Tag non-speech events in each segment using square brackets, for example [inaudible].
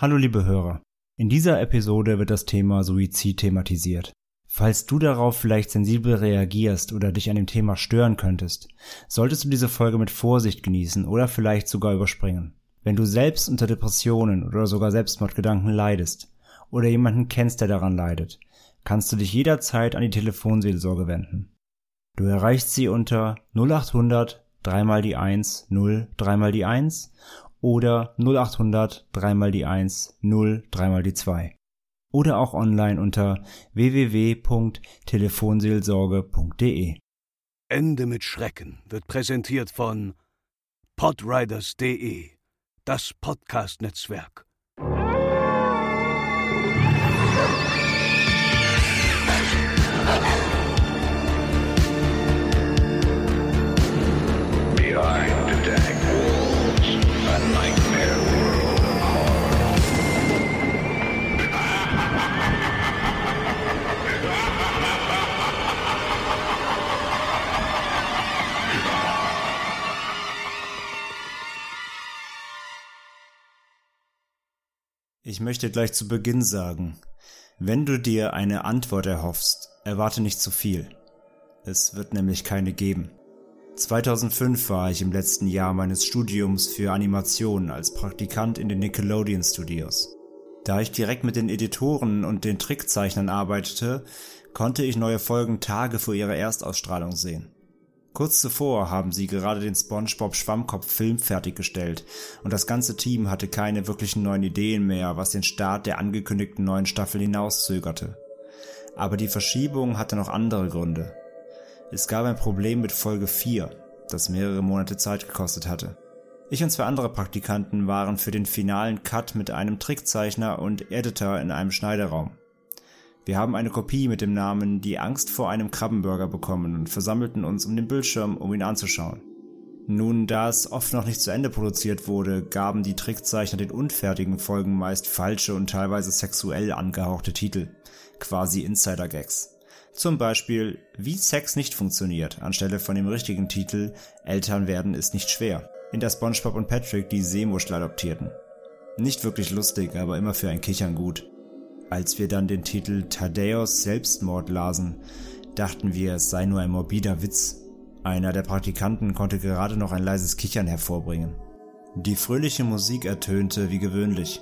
Hallo liebe Hörer. In dieser Episode wird das Thema Suizid thematisiert. Falls du darauf vielleicht sensibel reagierst oder dich an dem Thema stören könntest, solltest du diese Folge mit Vorsicht genießen oder vielleicht sogar überspringen. Wenn du selbst unter Depressionen oder sogar Selbstmordgedanken leidest oder jemanden kennst, der daran leidet, kannst du dich jederzeit an die Telefonseelsorge wenden. Du erreichst sie unter 0800 dreimal die 1 0 dreimal die 1 oder 0800 dreimal die 1 0 dreimal die 2 oder auch online unter www.telefonseelsorge.de. Ende mit Schrecken wird präsentiert von podriders.de, das Podcast-Netzwerk. Ich möchte gleich zu Beginn sagen, wenn du dir eine Antwort erhoffst, erwarte nicht zu viel. Es wird nämlich keine geben. 2005 war ich im letzten Jahr meines Studiums für Animation als Praktikant in den Nickelodeon Studios. Da ich direkt mit den Editoren und den Trickzeichnern arbeitete, konnte ich neue Folgen Tage vor ihrer Erstausstrahlung sehen. Kurz zuvor haben sie gerade den SpongeBob Schwammkopf Film fertiggestellt und das ganze Team hatte keine wirklichen neuen Ideen mehr, was den Start der angekündigten neuen Staffel hinauszögerte. Aber die Verschiebung hatte noch andere Gründe. Es gab ein Problem mit Folge 4, das mehrere Monate Zeit gekostet hatte. Ich und zwei andere Praktikanten waren für den finalen Cut mit einem Trickzeichner und Editor in einem Schneideraum. Wir haben eine Kopie mit dem Namen Die Angst vor einem Krabbenburger bekommen und versammelten uns um den Bildschirm, um ihn anzuschauen. Nun, da es oft noch nicht zu Ende produziert wurde, gaben die Trickzeichner den unfertigen Folgen meist falsche und teilweise sexuell angehauchte Titel, quasi Insider-Gags. Zum Beispiel Wie Sex nicht funktioniert, anstelle von dem richtigen Titel Eltern werden ist nicht schwer, in der SpongeBob und Patrick die Seemuschel adoptierten. Nicht wirklich lustig, aber immer für ein Kichern gut. Als wir dann den Titel Thaddeus Selbstmord lasen, dachten wir, es sei nur ein morbider Witz. Einer der Praktikanten konnte gerade noch ein leises Kichern hervorbringen. Die fröhliche Musik ertönte wie gewöhnlich.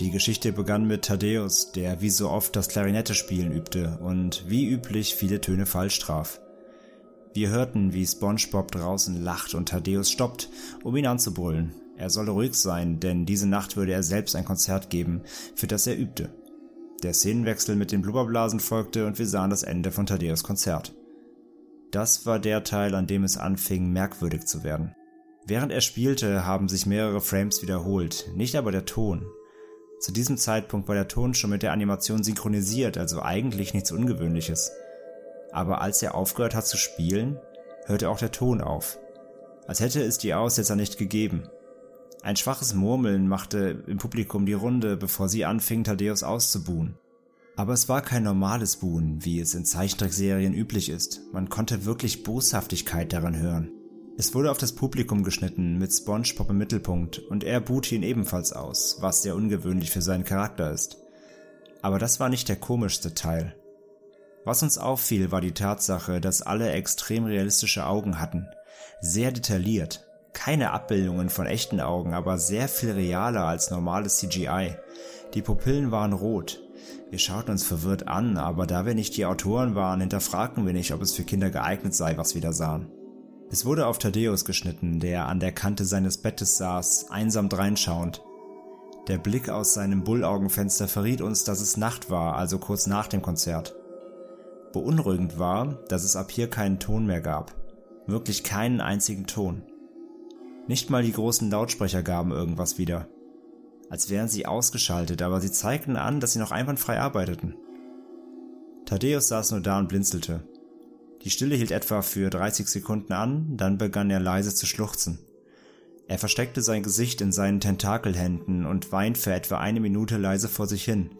Die Geschichte begann mit Thaddeus, der wie so oft das Klarinette spielen übte und wie üblich viele Töne falsch traf. Wir hörten, wie SpongeBob draußen lacht und Thaddeus stoppt, um ihn anzubrüllen. Er solle ruhig sein, denn diese Nacht würde er selbst ein Konzert geben, für das er übte. Der Szenenwechsel mit den Blubberblasen folgte und wir sahen das Ende von Thaddeus Konzert. Das war der Teil, an dem es anfing, merkwürdig zu werden. Während er spielte, haben sich mehrere Frames wiederholt, nicht aber der Ton. Zu diesem Zeitpunkt war der Ton schon mit der Animation synchronisiert, also eigentlich nichts Ungewöhnliches. Aber als er aufgehört hat zu spielen, hörte auch der Ton auf. Als hätte es die Aussetzer nicht gegeben. Ein schwaches Murmeln machte im Publikum die Runde, bevor sie anfingen, Thaddeus auszubuhen. Aber es war kein normales Buhen, wie es in Zeichentrickserien üblich ist. Man konnte wirklich Boshaftigkeit daran hören. Es wurde auf das Publikum geschnitten, mit SpongeBob im Mittelpunkt, und er buhte ihn ebenfalls aus, was sehr ungewöhnlich für seinen Charakter ist. Aber das war nicht der komischste Teil. Was uns auffiel, war die Tatsache, dass alle extrem realistische Augen hatten. Sehr detailliert, keine Abbildungen von echten Augen, aber sehr viel realer als normales CGI. Die Pupillen waren rot. Wir schauten uns verwirrt an, aber da wir nicht die Autoren waren, hinterfragten wir nicht, ob es für Kinder geeignet sei, was wir da sahen. Es wurde auf Thaddeus geschnitten, der an der Kante seines Bettes saß, einsam dreinschauend. Der Blick aus seinem Bullaugenfenster verriet uns, dass es Nacht war, also kurz nach dem Konzert. Beunruhigend war, dass es ab hier keinen Ton mehr gab. Wirklich keinen einzigen Ton. Nicht mal die großen Lautsprecher gaben irgendwas wieder. Als wären sie ausgeschaltet, aber sie zeigten an, dass sie noch einwandfrei arbeiteten. Thaddeus saß nur da und blinzelte. Die Stille hielt etwa für 30 Sekunden an, dann begann er leise zu schluchzen. Er versteckte sein Gesicht in seinen Tentakelhänden und weint für etwa eine Minute leise vor sich hin,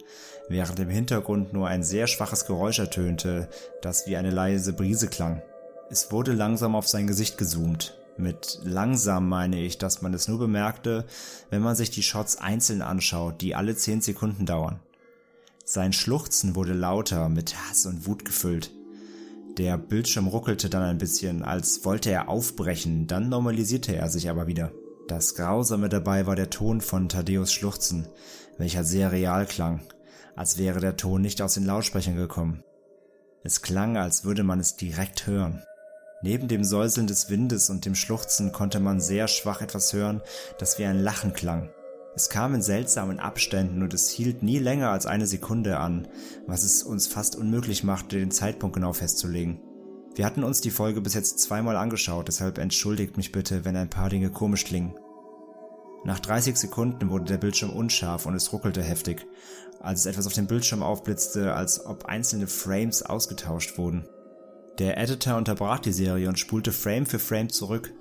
während im Hintergrund nur ein sehr schwaches Geräusch ertönte, das wie eine leise Brise klang. Es wurde langsam auf sein Gesicht gezoomt, Mit langsam meine ich, dass man es nur bemerkte, wenn man sich die Shots einzeln anschaut, die alle 10 Sekunden dauern. Sein Schluchzen wurde lauter, mit Hass und Wut gefüllt. Der Bildschirm ruckelte dann ein bisschen, als wollte er aufbrechen, dann normalisierte er sich aber wieder. Das Grausame dabei war der Ton von Thaddeus Schluchzen, welcher sehr real klang, als wäre der Ton nicht aus den Lautsprechern gekommen. Es klang, als würde man es direkt hören. Neben dem Säuseln des Windes und dem Schluchzen konnte man sehr schwach etwas hören, das wie ein Lachen klang. Es kam in seltsamen Abständen und es hielt nie länger als eine Sekunde an, was es uns fast unmöglich machte, den Zeitpunkt genau festzulegen. Wir hatten uns die Folge bis jetzt zweimal angeschaut, deshalb entschuldigt mich bitte, wenn ein paar Dinge komisch klingen. Nach 30 Sekunden wurde der Bildschirm unscharf und es ruckelte heftig, als es etwas auf dem Bildschirm aufblitzte, als ob einzelne Frames ausgetauscht wurden. Der Editor unterbrach die Serie und spulte Frame für Frame zurück.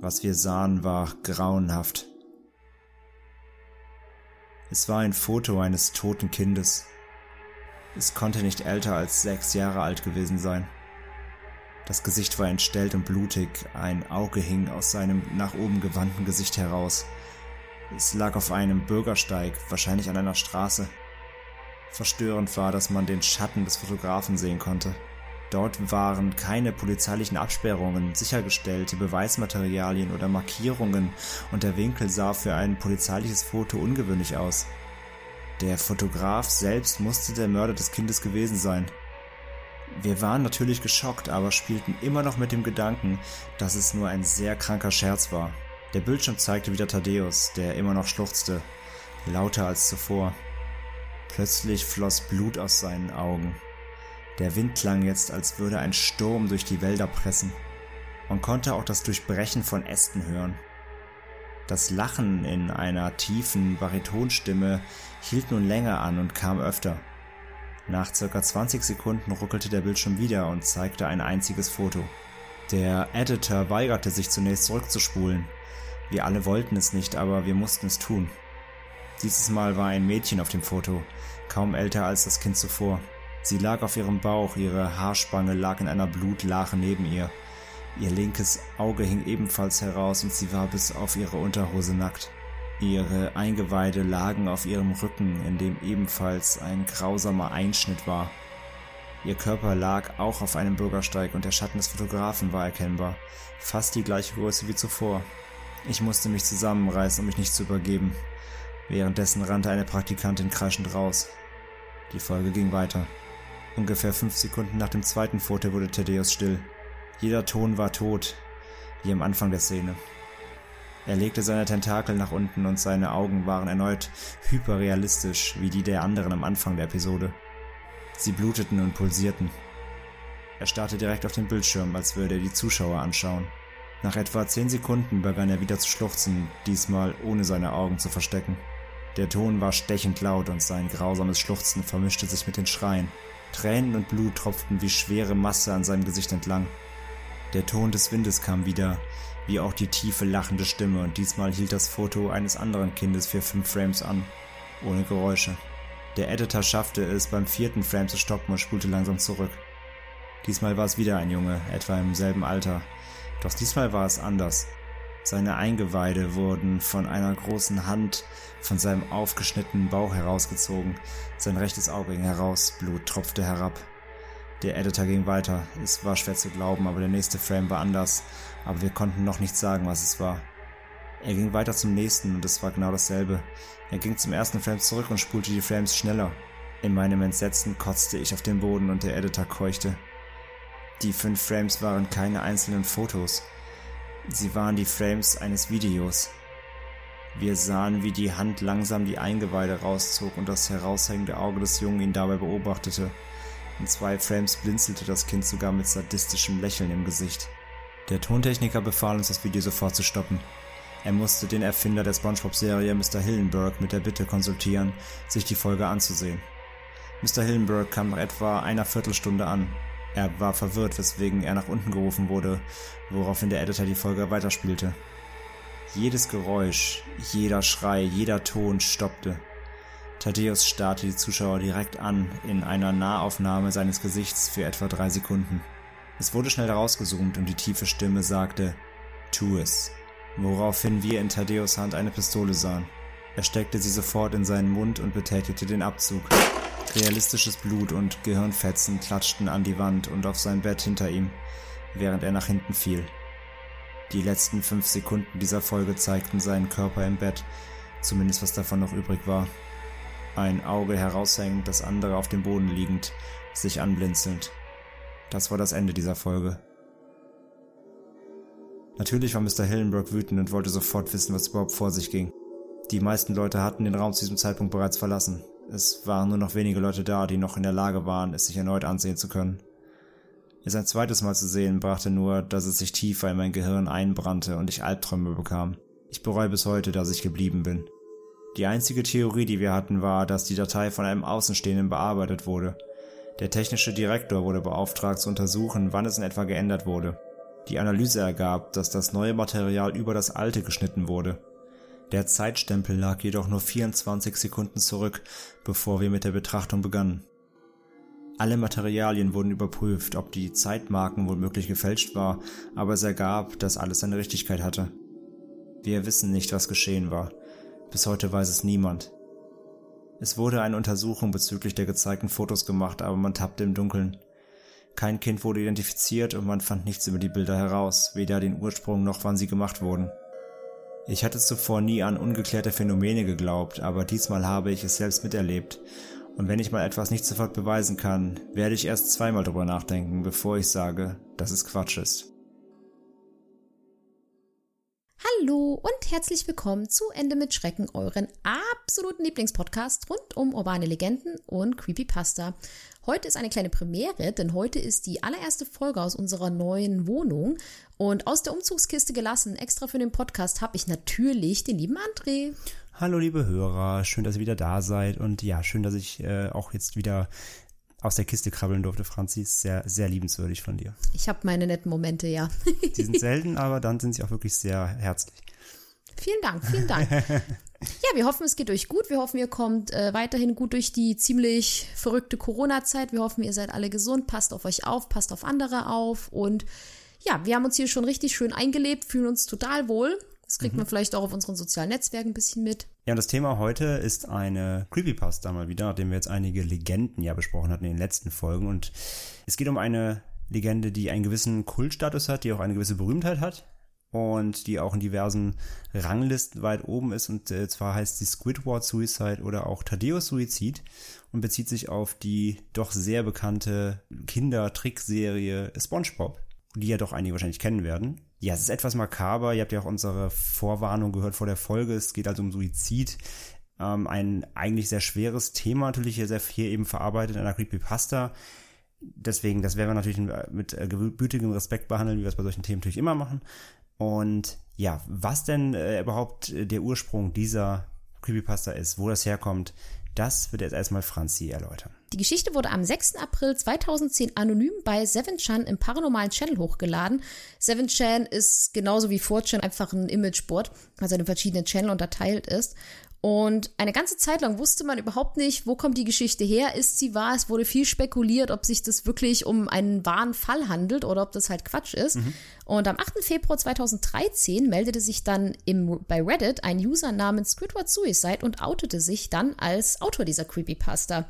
Was wir sahen, war grauenhaft. Es war ein Foto eines toten Kindes. Es konnte nicht älter als sechs Jahre alt gewesen sein. Das Gesicht war entstellt und blutig, ein Auge hing aus seinem nach oben gewandten Gesicht heraus. Es lag auf einem Bürgersteig, wahrscheinlich an einer Straße. Verstörend war, dass man den Schatten des Fotografen sehen konnte. Dort waren keine polizeilichen Absperrungen, sichergestellte Beweismaterialien oder Markierungen und der Winkel sah für ein polizeiliches Foto ungewöhnlich aus. Der Fotograf selbst musste der Mörder des Kindes gewesen sein. Wir waren natürlich geschockt, aber spielten immer noch mit dem Gedanken, dass es nur ein sehr kranker Scherz war. Der Bildschirm zeigte wieder Thaddeus, der immer noch schluchzte, lauter als zuvor. Plötzlich floss Blut aus seinen Augen. Der Wind klang jetzt, als würde ein Sturm durch die Wälder pressen. Man konnte auch das Durchbrechen von Ästen hören. Das Lachen in einer tiefen Baritonstimme hielt nun länger an und kam öfter. Nach circa 20 Sekunden ruckelte der Bildschirm wieder und zeigte ein einziges Foto. Der Editor weigerte sich zunächst zurückzuspulen. Wir alle wollten es nicht, aber wir mussten es tun. Dieses Mal war ein Mädchen auf dem Foto, kaum älter als das Kind zuvor. Sie lag auf ihrem Bauch, ihre Haarspange lag in einer Blutlache neben ihr. Ihr linkes Auge hing ebenfalls heraus und sie war bis auf ihre Unterhose nackt. Ihre Eingeweide lagen auf ihrem Rücken, in dem ebenfalls ein grausamer Einschnitt war. Ihr Körper lag auch auf einem Bürgersteig und der Schatten des Fotografen war erkennbar, fast die gleiche Größe wie zuvor. Ich musste mich zusammenreißen, um mich nicht zu übergeben. Währenddessen rannte eine Praktikantin kreischend raus. Die Folge ging weiter. Ungefähr fünf Sekunden nach dem zweiten Foto wurde Thaddeus still. Jeder Ton war tot, wie am Anfang der Szene. Er legte seine Tentakel nach unten und seine Augen waren erneut hyperrealistisch wie die der anderen am Anfang der Episode. Sie bluteten und pulsierten. Er starrte direkt auf den Bildschirm, als würde er die Zuschauer anschauen. Nach etwa zehn Sekunden begann er wieder zu schluchzen, diesmal ohne seine Augen zu verstecken. Der Ton war stechend laut und sein grausames Schluchzen vermischte sich mit den Schreien. Tränen und Blut tropften wie schwere Masse an seinem Gesicht entlang. Der Ton des Windes kam wieder, wie auch die tiefe lachende Stimme und diesmal hielt das Foto eines anderen Kindes für fünf Frames an, ohne Geräusche. Der Editor schaffte es beim vierten Frame zu stoppen und spulte langsam zurück. Diesmal war es wieder ein Junge, etwa im selben Alter, doch diesmal war es anders. Seine Eingeweide wurden von einer großen Hand von seinem aufgeschnittenen Bauch herausgezogen. Sein rechtes Auge ging heraus, Blut tropfte herab. Der Editor ging weiter. Es war schwer zu glauben, aber der nächste Frame war anders. Aber wir konnten noch nicht sagen, was es war. Er ging weiter zum nächsten und es war genau dasselbe. Er ging zum ersten Frame zurück und spulte die Frames schneller. In meinem Entsetzen kotzte ich auf den Boden und der Editor keuchte. Die fünf Frames waren keine einzelnen Fotos. Sie waren die Frames eines Videos. Wir sahen, wie die Hand langsam die Eingeweide rauszog und das heraushängende Auge des Jungen ihn dabei beobachtete. In zwei Frames blinzelte das Kind sogar mit sadistischem Lächeln im Gesicht. Der Tontechniker befahl uns, das Video sofort zu stoppen. Er musste den Erfinder der SpongeBob-Serie Mr. Hillenburg mit der Bitte konsultieren, sich die Folge anzusehen. Mr. Hillenburg kam nach etwa einer Viertelstunde an. Er war verwirrt, weswegen er nach unten gerufen wurde, woraufhin der Editor die Folge weiterspielte. Jedes Geräusch, jeder Schrei, jeder Ton stoppte. Thaddeus starrte die Zuschauer direkt an, in einer Nahaufnahme seines Gesichts für etwa drei Sekunden. Es wurde schnell rausgezoomt und die tiefe Stimme sagte, Tu es. Woraufhin wir in Thaddeus Hand eine Pistole sahen. Er steckte sie sofort in seinen Mund und betätigte den Abzug. Realistisches Blut und Gehirnfetzen klatschten an die Wand und auf sein Bett hinter ihm, während er nach hinten fiel. Die letzten fünf Sekunden dieser Folge zeigten seinen Körper im Bett, zumindest was davon noch übrig war. Ein Auge heraushängend, das andere auf dem Boden liegend, sich anblinzelnd. Das war das Ende dieser Folge. Natürlich war Mr. Hillenbrook wütend und wollte sofort wissen, was überhaupt vor sich ging. Die meisten Leute hatten den Raum zu diesem Zeitpunkt bereits verlassen. Es waren nur noch wenige Leute da, die noch in der Lage waren, es sich erneut ansehen zu können. Es ein zweites Mal zu sehen, brachte nur, dass es sich tiefer in mein Gehirn einbrannte und ich Albträume bekam. Ich bereue bis heute, dass ich geblieben bin. Die einzige Theorie, die wir hatten, war, dass die Datei von einem Außenstehenden bearbeitet wurde. Der technische Direktor wurde beauftragt zu untersuchen, wann es in etwa geändert wurde. Die Analyse ergab, dass das neue Material über das alte geschnitten wurde. Der Zeitstempel lag jedoch nur 24 Sekunden zurück, bevor wir mit der Betrachtung begannen. Alle Materialien wurden überprüft, ob die Zeitmarken womöglich gefälscht war, aber es ergab, dass alles seine Richtigkeit hatte. Wir wissen nicht, was geschehen war. Bis heute weiß es niemand. Es wurde eine Untersuchung bezüglich der gezeigten Fotos gemacht, aber man tappte im Dunkeln. Kein Kind wurde identifiziert und man fand nichts über die Bilder heraus, weder den Ursprung noch wann sie gemacht wurden. Ich hatte zuvor nie an ungeklärte Phänomene geglaubt, aber diesmal habe ich es selbst miterlebt. Und wenn ich mal etwas nicht sofort beweisen kann, werde ich erst zweimal drüber nachdenken, bevor ich sage, dass es Quatsch ist. Hallo und herzlich willkommen zu Ende mit Schrecken, euren absoluten Lieblingspodcast rund um urbane Legenden und Creepypasta. Heute ist eine kleine Premiere, denn heute ist die allererste Folge aus unserer neuen Wohnung und aus der Umzugskiste gelassen, extra für den Podcast, habe ich natürlich den lieben André. Hallo liebe Hörer, schön, dass ihr wieder da seid und ja, schön, dass ich äh, auch jetzt wieder aus der Kiste krabbeln durfte, Franzi. Sehr, sehr liebenswürdig von dir. Ich habe meine netten Momente, ja. Die sind [laughs] selten, aber dann sind sie auch wirklich sehr herzlich. Vielen Dank, vielen Dank. [laughs] Ja, wir hoffen, es geht euch gut. Wir hoffen, ihr kommt äh, weiterhin gut durch die ziemlich verrückte Corona-Zeit. Wir hoffen, ihr seid alle gesund, passt auf euch auf, passt auf andere auf. Und ja, wir haben uns hier schon richtig schön eingelebt, fühlen uns total wohl. Das kriegt mhm. man vielleicht auch auf unseren sozialen Netzwerken ein bisschen mit. Ja, und das Thema heute ist eine Creepypasta mal wieder, nachdem wir jetzt einige Legenden ja besprochen hatten in den letzten Folgen. Und es geht um eine Legende, die einen gewissen Kultstatus hat, die auch eine gewisse Berühmtheit hat und die auch in diversen Ranglisten weit oben ist. Und äh, zwar heißt sie Squidward Suicide oder auch Thaddeus Suizid und bezieht sich auf die doch sehr bekannte Kindertrickserie SpongeBob, die ja doch einige wahrscheinlich kennen werden. Ja, es ist etwas makaber. Ihr habt ja auch unsere Vorwarnung gehört vor der Folge. Es geht also um Suizid. Ähm, ein eigentlich sehr schweres Thema, natürlich hier sehr viel eben verarbeitet in einer Creepypasta. Deswegen, das werden wir natürlich mit äh, gebütigem Respekt behandeln, wie wir es bei solchen Themen natürlich immer machen. Und ja, was denn äh, überhaupt der Ursprung dieser Creepypasta ist, wo das herkommt, das wird jetzt erstmal Franzi erläutern. Die Geschichte wurde am 6. April 2010 anonym bei 7chan im paranormalen Channel hochgeladen. 7chan ist genauso wie 4chan einfach ein Imageboard, also in verschiedene Channel unterteilt ist. Und eine ganze Zeit lang wusste man überhaupt nicht, wo kommt die Geschichte her, ist sie wahr, es wurde viel spekuliert, ob sich das wirklich um einen wahren Fall handelt oder ob das halt Quatsch ist. Mhm. Und am 8. Februar 2013 meldete sich dann im, bei Reddit ein User namens Squidward Suicide und outete sich dann als Autor dieser Creepypasta.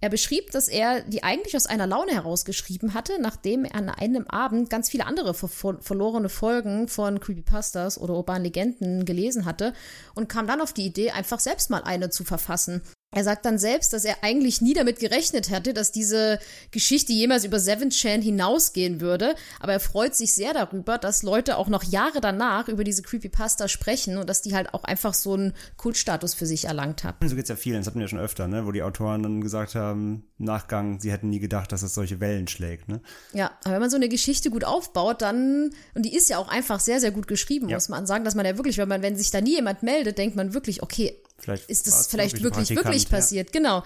Er beschrieb, dass er die eigentlich aus einer Laune herausgeschrieben hatte, nachdem er an einem Abend ganz viele andere ver verlorene Folgen von Creepypastas oder urbanen Legenden gelesen hatte und kam dann auf die Idee, einfach selbst mal eine zu verfassen. Er sagt dann selbst, dass er eigentlich nie damit gerechnet hätte, dass diese Geschichte jemals über Seven Chan hinausgehen würde. Aber er freut sich sehr darüber, dass Leute auch noch Jahre danach über diese Creepypasta sprechen und dass die halt auch einfach so einen Kultstatus für sich erlangt haben. So geht's ja vielen, das hatten wir ja schon öfter, ne? wo die Autoren dann gesagt haben, im Nachgang, sie hätten nie gedacht, dass es solche Wellen schlägt. Ne? Ja, aber wenn man so eine Geschichte gut aufbaut, dann, und die ist ja auch einfach sehr, sehr gut geschrieben, ja. muss man sagen, dass man ja wirklich, wenn man, wenn sich da nie jemand meldet, denkt man wirklich, okay, Vielleicht ist das vielleicht wirklich, wirklich passiert, genau.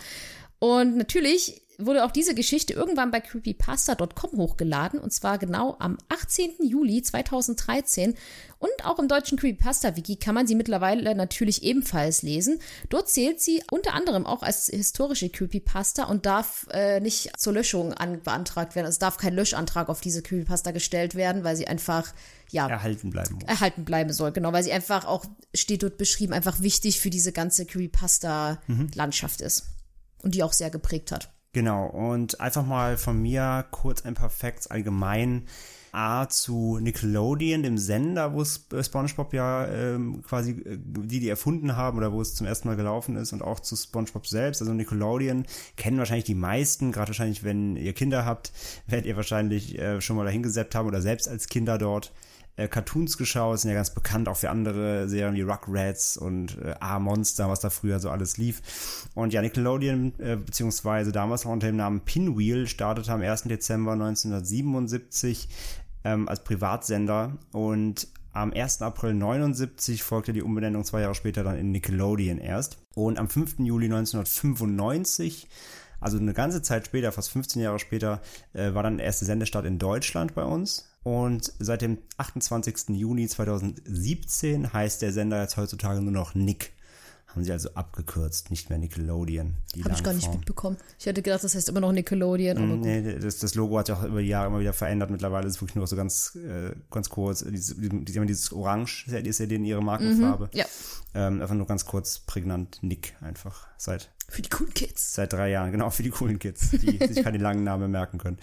Und natürlich wurde auch diese Geschichte irgendwann bei creepypasta.com hochgeladen und zwar genau am 18. Juli 2013 und auch im deutschen Creepypasta-Wiki kann man sie mittlerweile natürlich ebenfalls lesen. Dort zählt sie unter anderem auch als historische Creepypasta und darf äh, nicht zur Löschung an, beantragt werden. Also es darf kein Löschantrag auf diese Creepypasta gestellt werden, weil sie einfach ja, erhalten bleiben muss. erhalten bleiben soll, genau, weil sie einfach auch, steht dort beschrieben, einfach wichtig für diese ganze Creepypasta-Landschaft ist. Und die auch sehr geprägt hat. Genau, und einfach mal von mir kurz ein paar Facts allgemein. A zu Nickelodeon, dem Sender, wo es äh, SpongeBob ja ähm, quasi äh, die, die erfunden haben oder wo es zum ersten Mal gelaufen ist und auch zu SpongeBob selbst. Also Nickelodeon kennen wahrscheinlich die meisten, gerade wahrscheinlich, wenn ihr Kinder habt, [laughs] werdet ihr wahrscheinlich äh, schon mal dahin gesetzt haben oder selbst als Kinder dort äh, Cartoons geschaut, sind ja ganz bekannt auch für andere Serien wie Rugrats und äh, A-Monster, was da früher so alles lief. Und ja, Nickelodeon, äh, beziehungsweise damals noch unter dem Namen Pinwheel, startete am 1. Dezember 1977 ähm, als Privatsender und am 1. April 79 folgte die Umbenennung zwei Jahre später dann in Nickelodeon erst. Und am 5. Juli 1995 also eine ganze Zeit später, fast 15 Jahre später, äh, war dann der erste Sendestart in Deutschland bei uns. Und seit dem 28. Juni 2017 heißt der Sender jetzt heutzutage nur noch Nick. Haben sie also abgekürzt, nicht mehr Nickelodeon. Habe ich gar nicht mitbekommen. Ich hätte gedacht, das heißt immer noch Nickelodeon. Aber mm, nee, das, das, Logo hat sich auch über die Jahre immer wieder verändert. Mittlerweile ist es wirklich nur so ganz, äh, ganz kurz. Dieses, dieses Orange ist ja denen ihre Markenfarbe. Mhm, ja. Ähm, einfach nur ganz kurz prägnant Nick einfach seit für die coolen Kids. Seit drei Jahren, genau, für die coolen Kids, die [laughs] sich keine langen Namen merken können.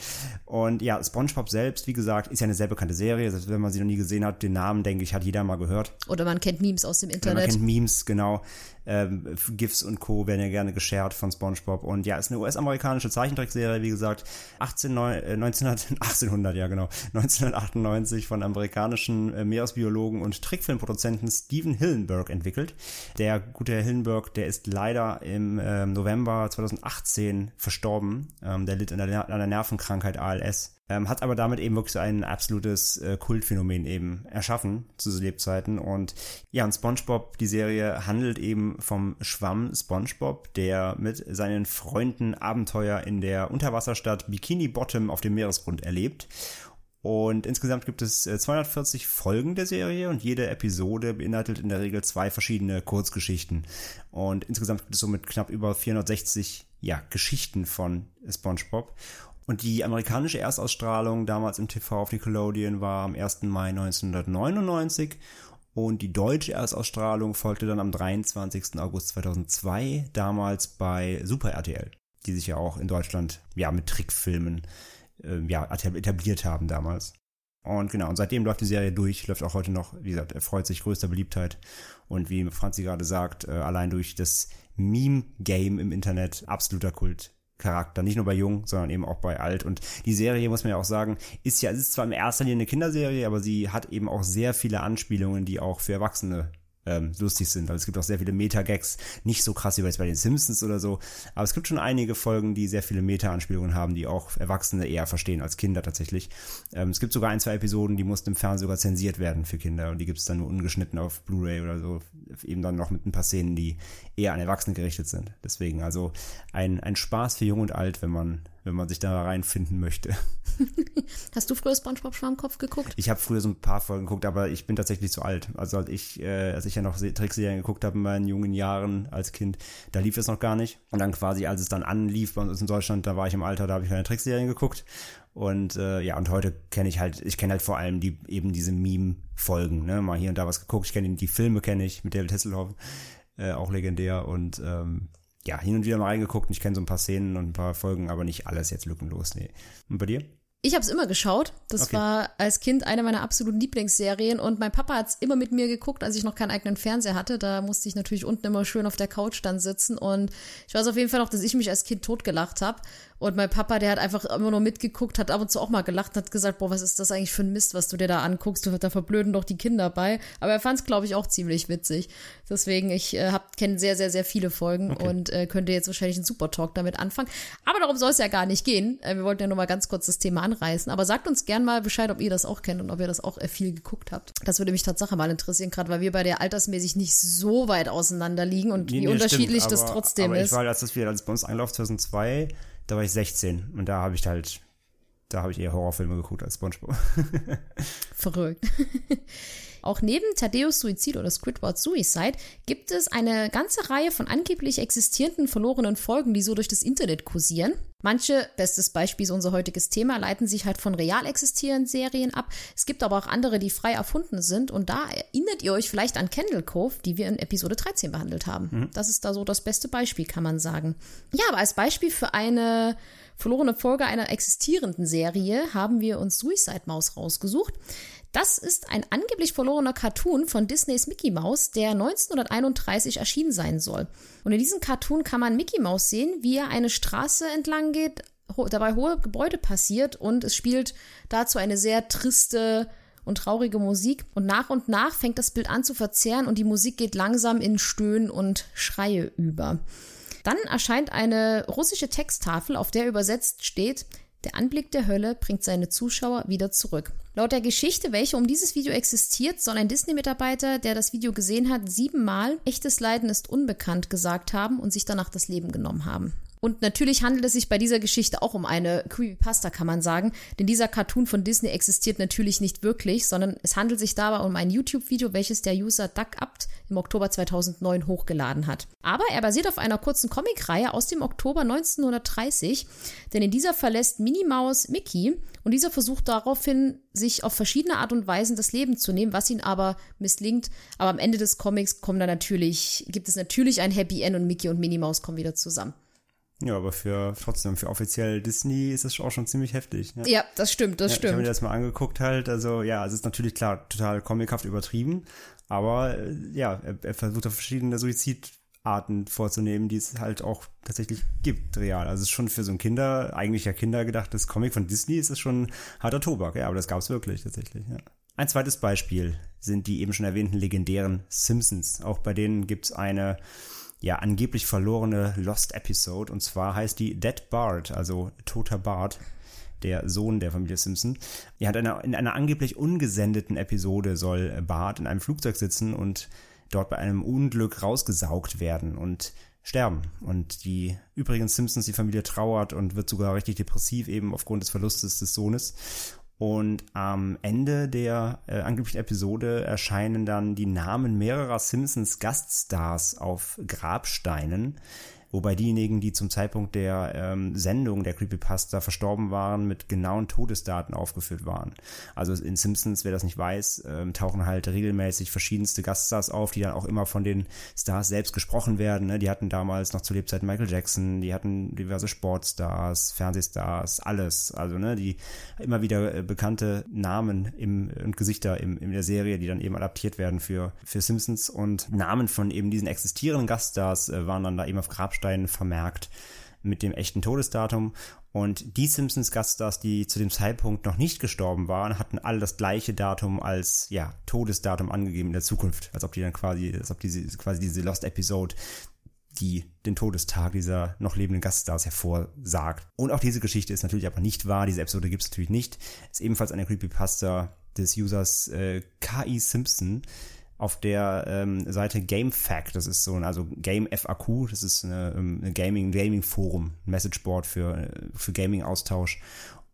Und ja, SpongeBob selbst, wie gesagt, ist ja eine sehr bekannte Serie. Selbst wenn man sie noch nie gesehen hat, den Namen, denke ich, hat jeder mal gehört. Oder man kennt Memes aus dem Internet. Oder man kennt Memes, genau. Ähm, GIFs und Co. werden ja gerne geshared von SpongeBob. Und ja, ist eine US-amerikanische Zeichentrickserie, wie gesagt, 18, äh, 1900, 1800, [laughs] ja genau, 1998 von amerikanischen äh, Meeresbiologen und Trickfilmproduzenten Steven Hillenberg entwickelt. Der gute Herr Hillenberg, der ist leider im äh, November 2018 verstorben. Ähm, der litt an der Nervenkrankheit ALS. Ähm, hat aber damit eben wirklich so ein absolutes äh, Kultphänomen eben erschaffen zu Lebzeiten. Und ja, und SpongeBob, die Serie handelt eben vom Schwamm SpongeBob, der mit seinen Freunden Abenteuer in der Unterwasserstadt Bikini Bottom auf dem Meeresgrund erlebt. Und insgesamt gibt es 240 äh, Folgen der Serie und jede Episode beinhaltet in der Regel zwei verschiedene Kurzgeschichten. Und insgesamt gibt es somit knapp über 460 ja, Geschichten von SpongeBob. Und die amerikanische Erstausstrahlung damals im TV auf Nickelodeon war am 1. Mai 1999 und die deutsche Erstausstrahlung folgte dann am 23. August 2002, damals bei Super RTL, die sich ja auch in Deutschland ja mit Trickfilmen äh, ja, etabliert haben damals. Und genau, und seitdem läuft die Serie durch, läuft auch heute noch, wie gesagt, erfreut sich größter Beliebtheit. Und wie Franzi gerade sagt, äh, allein durch das Meme-Game im Internet absoluter Kult Charakter, nicht nur bei Jung, sondern eben auch bei Alt. Und die Serie, muss man ja auch sagen, ist ja, es ist zwar in erster Linie eine Kinderserie, aber sie hat eben auch sehr viele Anspielungen, die auch für Erwachsene ähm, lustig sind. Also es gibt auch sehr viele Meta-Gags, nicht so krass wie bei den Simpsons oder so, aber es gibt schon einige Folgen, die sehr viele Meta-Anspielungen haben, die auch Erwachsene eher verstehen als Kinder tatsächlich. Ähm, es gibt sogar ein, zwei Episoden, die mussten im Fernsehen sogar zensiert werden für Kinder und die gibt es dann nur ungeschnitten auf Blu-ray oder so, eben dann noch mit ein paar Szenen, die eher an Erwachsene gerichtet sind. Deswegen also ein, ein Spaß für Jung und Alt, wenn man wenn man sich da reinfinden möchte. [laughs] Hast du früher SpongeBob Schwammkopf geguckt? Ich habe früher so ein paar Folgen geguckt, aber ich bin tatsächlich zu alt. Also als ich, äh, als ich ja noch Trickserien geguckt habe in meinen jungen Jahren als Kind, da lief es noch gar nicht. Und dann quasi, als es dann anlief bei uns in Deutschland, da war ich im Alter, da habe ich keine Trickserien geguckt. Und äh, ja, und heute kenne ich halt, ich kenne halt vor allem die eben diese Meme-Folgen, ne? Mal hier und da was geguckt. Ich kenne die Filme kenne ich mit David Hasselhoff, äh, auch legendär. Und ähm, ja, hin und wieder mal reingeguckt und ich kenne so ein paar Szenen und ein paar Folgen, aber nicht alles jetzt lückenlos, nee. Und bei dir? Ich habe es immer geschaut. Das okay. war als Kind eine meiner absoluten Lieblingsserien und mein Papa hat es immer mit mir geguckt, als ich noch keinen eigenen Fernseher hatte. Da musste ich natürlich unten immer schön auf der Couch dann sitzen und ich weiß auf jeden Fall noch, dass ich mich als Kind totgelacht habe und mein Papa, der hat einfach immer nur mitgeguckt, hat ab und zu auch mal gelacht, hat gesagt, boah, was ist das eigentlich für ein Mist, was du dir da anguckst? Du, da verblöden doch die Kinder bei. Aber er fand es, glaube ich, auch ziemlich witzig. Deswegen, ich äh, kenne sehr, sehr, sehr viele Folgen okay. und äh, könnte jetzt wahrscheinlich einen Super Talk damit anfangen. Aber darum soll es ja gar nicht gehen. Äh, wir wollten ja nur mal ganz kurz das Thema anreißen. Aber sagt uns gern mal Bescheid, ob ihr das auch kennt und ob ihr das auch äh, viel geguckt habt. Das würde mich Tatsache mal interessieren, gerade weil wir bei der altersmäßig nicht so weit auseinander liegen und Nee, wie nee, unterschiedlich stimmt, das aber, trotzdem aber ist. Ich war, als das wieder als bei uns angelaufen 2002, da war ich 16 und da habe ich halt, da habe ich eher Horrorfilme geguckt als SpongeBob. [laughs] Verrückt. [laughs] Auch neben Thaddeus Suizid oder Squidward Suicide gibt es eine ganze Reihe von angeblich existierenden verlorenen Folgen, die so durch das Internet kursieren. Manche, bestes Beispiel ist unser heutiges Thema, leiten sich halt von real existierenden Serien ab. Es gibt aber auch andere, die frei erfunden sind. Und da erinnert ihr euch vielleicht an Candle Cove, die wir in Episode 13 behandelt haben. Das ist da so das beste Beispiel, kann man sagen. Ja, aber als Beispiel für eine verlorene Folge einer existierenden Serie haben wir uns Suicide Mouse rausgesucht. Das ist ein angeblich verlorener Cartoon von Disneys Mickey Mouse, der 1931 erschienen sein soll. Und in diesem Cartoon kann man Mickey Mouse sehen, wie er eine Straße entlang geht, ho dabei hohe Gebäude passiert und es spielt dazu eine sehr triste und traurige Musik. Und nach und nach fängt das Bild an zu verzerren und die Musik geht langsam in Stöhnen und Schreie über. Dann erscheint eine russische Texttafel, auf der übersetzt steht, der Anblick der Hölle bringt seine Zuschauer wieder zurück. Laut der Geschichte, welche um dieses Video existiert, soll ein Disney-Mitarbeiter, der das Video gesehen hat, siebenmal echtes Leiden ist unbekannt gesagt haben und sich danach das Leben genommen haben. Und natürlich handelt es sich bei dieser Geschichte auch um eine Creepypasta, kann man sagen, denn dieser Cartoon von Disney existiert natürlich nicht wirklich, sondern es handelt sich dabei um ein YouTube-Video, welches der User DuckApt im Oktober 2009 hochgeladen hat. Aber er basiert auf einer kurzen Comicreihe aus dem Oktober 1930, denn in dieser verlässt Minnie Maus Mickey und dieser versucht daraufhin, sich auf verschiedene Art und Weisen das Leben zu nehmen, was ihn aber misslingt. Aber am Ende des Comics kommen da natürlich, gibt es natürlich ein Happy End und Mickey und Minnie Maus kommen wieder zusammen. Ja, aber für trotzdem, für offiziell Disney ist das auch schon ziemlich heftig. Ne? Ja, das stimmt, das Ja, Ich habe mir stimmt. das mal angeguckt halt, also ja, es ist natürlich klar, total comichaft übertrieben, aber äh, ja, er, er versucht da verschiedene Suizidarten vorzunehmen, die es halt auch tatsächlich gibt, real. Also es ist schon für so ein Kinder, eigentlich ja Kinder gedachtes Comic von Disney, ist es schon harter Tobak, ja, aber das gab es wirklich tatsächlich, ja. Ein zweites Beispiel sind die eben schon erwähnten legendären Simpsons. Auch bei denen gibt's eine ja, angeblich verlorene Lost Episode. Und zwar heißt die Dead Bart, also toter Bart, der Sohn der Familie Simpson. Er hat eine, in einer angeblich ungesendeten Episode soll Bart in einem Flugzeug sitzen und dort bei einem Unglück rausgesaugt werden und sterben. Und die übrigen Simpsons, die Familie trauert und wird sogar richtig depressiv eben aufgrund des Verlustes des Sohnes. Und am Ende der äh, angeblichen Episode erscheinen dann die Namen mehrerer Simpsons Gaststars auf Grabsteinen, wobei diejenigen, die zum Zeitpunkt der ähm, Sendung der Creepypasta verstorben waren, mit genauen Todesdaten aufgeführt waren. Also in Simpsons, wer das nicht weiß, ähm, tauchen halt regelmäßig verschiedenste Gaststars auf, die dann auch immer von den Stars selbst gesprochen werden. Ne? Die hatten damals noch zu Lebzeiten Michael Jackson, die hatten diverse Sportstars, Fernsehstars, alles. Also ne, die immer wieder äh, bekannte Namen im, und Gesichter im, in der Serie, die dann eben adaptiert werden für, für Simpsons. Und Namen von eben diesen existierenden Gaststars äh, waren dann da eben auf Grabsteinen vermerkt mit dem echten Todesdatum. Und die Simpsons Gaststars, die zu dem Zeitpunkt noch nicht gestorben waren, hatten alle das gleiche Datum als ja Todesdatum angegeben in der Zukunft, als ob die dann quasi, als ob diese quasi diese Lost Episode die den Todestag dieser noch lebenden Gaststars hervorsagt. Und auch diese Geschichte ist natürlich aber nicht wahr. Diese Episode gibt es natürlich nicht. Ist ebenfalls eine Creepypasta des Users äh, KI Simpson auf der ähm, Seite GameFAQ. Das ist so ein, also Game FAQ. Das ist eine, ähm, eine Gaming, Gaming Forum, ein Messageboard für, äh, für Gaming-Austausch.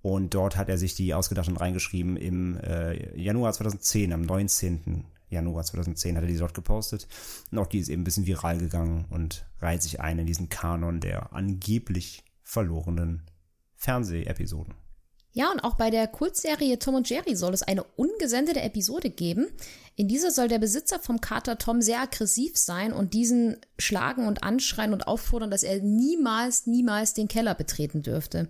Und dort hat er sich die ausgedacht und reingeschrieben im äh, Januar 2010, am 19. Januar 2010 hat er die dort gepostet. Und auch die ist eben ein bisschen viral gegangen und reiht sich ein in diesen Kanon der angeblich verlorenen Fernsehepisoden. Ja, und auch bei der Kultserie Tom und Jerry soll es eine ungesendete Episode geben. In dieser soll der Besitzer vom Kater Tom sehr aggressiv sein und diesen schlagen und anschreien und auffordern, dass er niemals, niemals den Keller betreten dürfte.